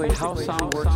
basically how sound works